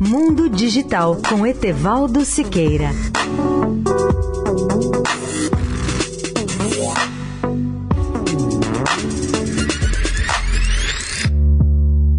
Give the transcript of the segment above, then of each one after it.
Mundo Digital com Etevaldo Siqueira.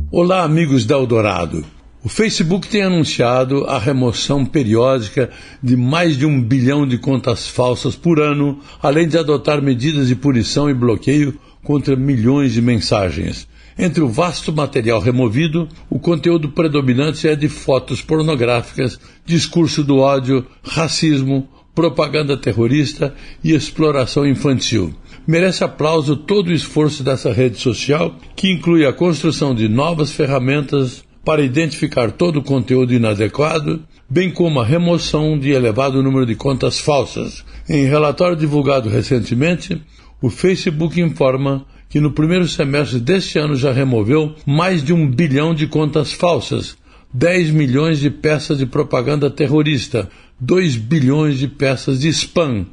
Olá, amigos da Eldorado. O Facebook tem anunciado a remoção periódica de mais de um bilhão de contas falsas por ano, além de adotar medidas de punição e bloqueio contra milhões de mensagens. Entre o vasto material removido, o conteúdo predominante é de fotos pornográficas, discurso do ódio, racismo, propaganda terrorista e exploração infantil. Merece aplauso todo o esforço dessa rede social, que inclui a construção de novas ferramentas para identificar todo o conteúdo inadequado, bem como a remoção de elevado número de contas falsas. Em relatório divulgado recentemente, o Facebook informa que no primeiro semestre deste ano já removeu mais de um bilhão de contas falsas, 10 milhões de peças de propaganda terrorista, 2 bilhões de peças de spam,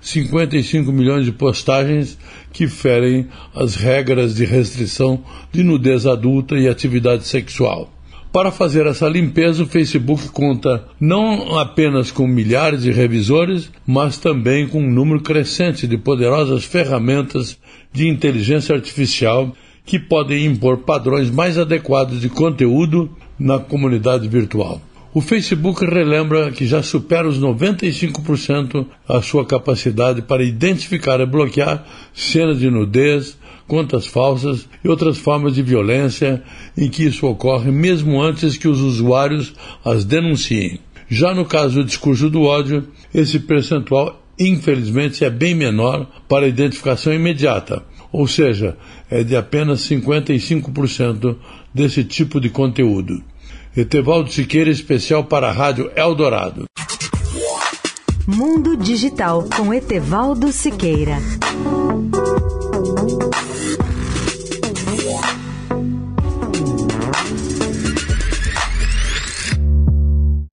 55 milhões de postagens que ferem as regras de restrição de nudez adulta e atividade sexual. Para fazer essa limpeza, o Facebook conta não apenas com milhares de revisores, mas também com um número crescente de poderosas ferramentas de inteligência artificial que podem impor padrões mais adequados de conteúdo na comunidade virtual. O Facebook relembra que já supera os 95% a sua capacidade para identificar e bloquear cenas de nudez, contas falsas e outras formas de violência em que isso ocorre mesmo antes que os usuários as denunciem. Já no caso do discurso do ódio, esse percentual infelizmente é bem menor para a identificação imediata, ou seja, é de apenas 55% desse tipo de conteúdo. Etevaldo Siqueira, especial para a Rádio Eldorado. Mundo Digital com Etevaldo Siqueira.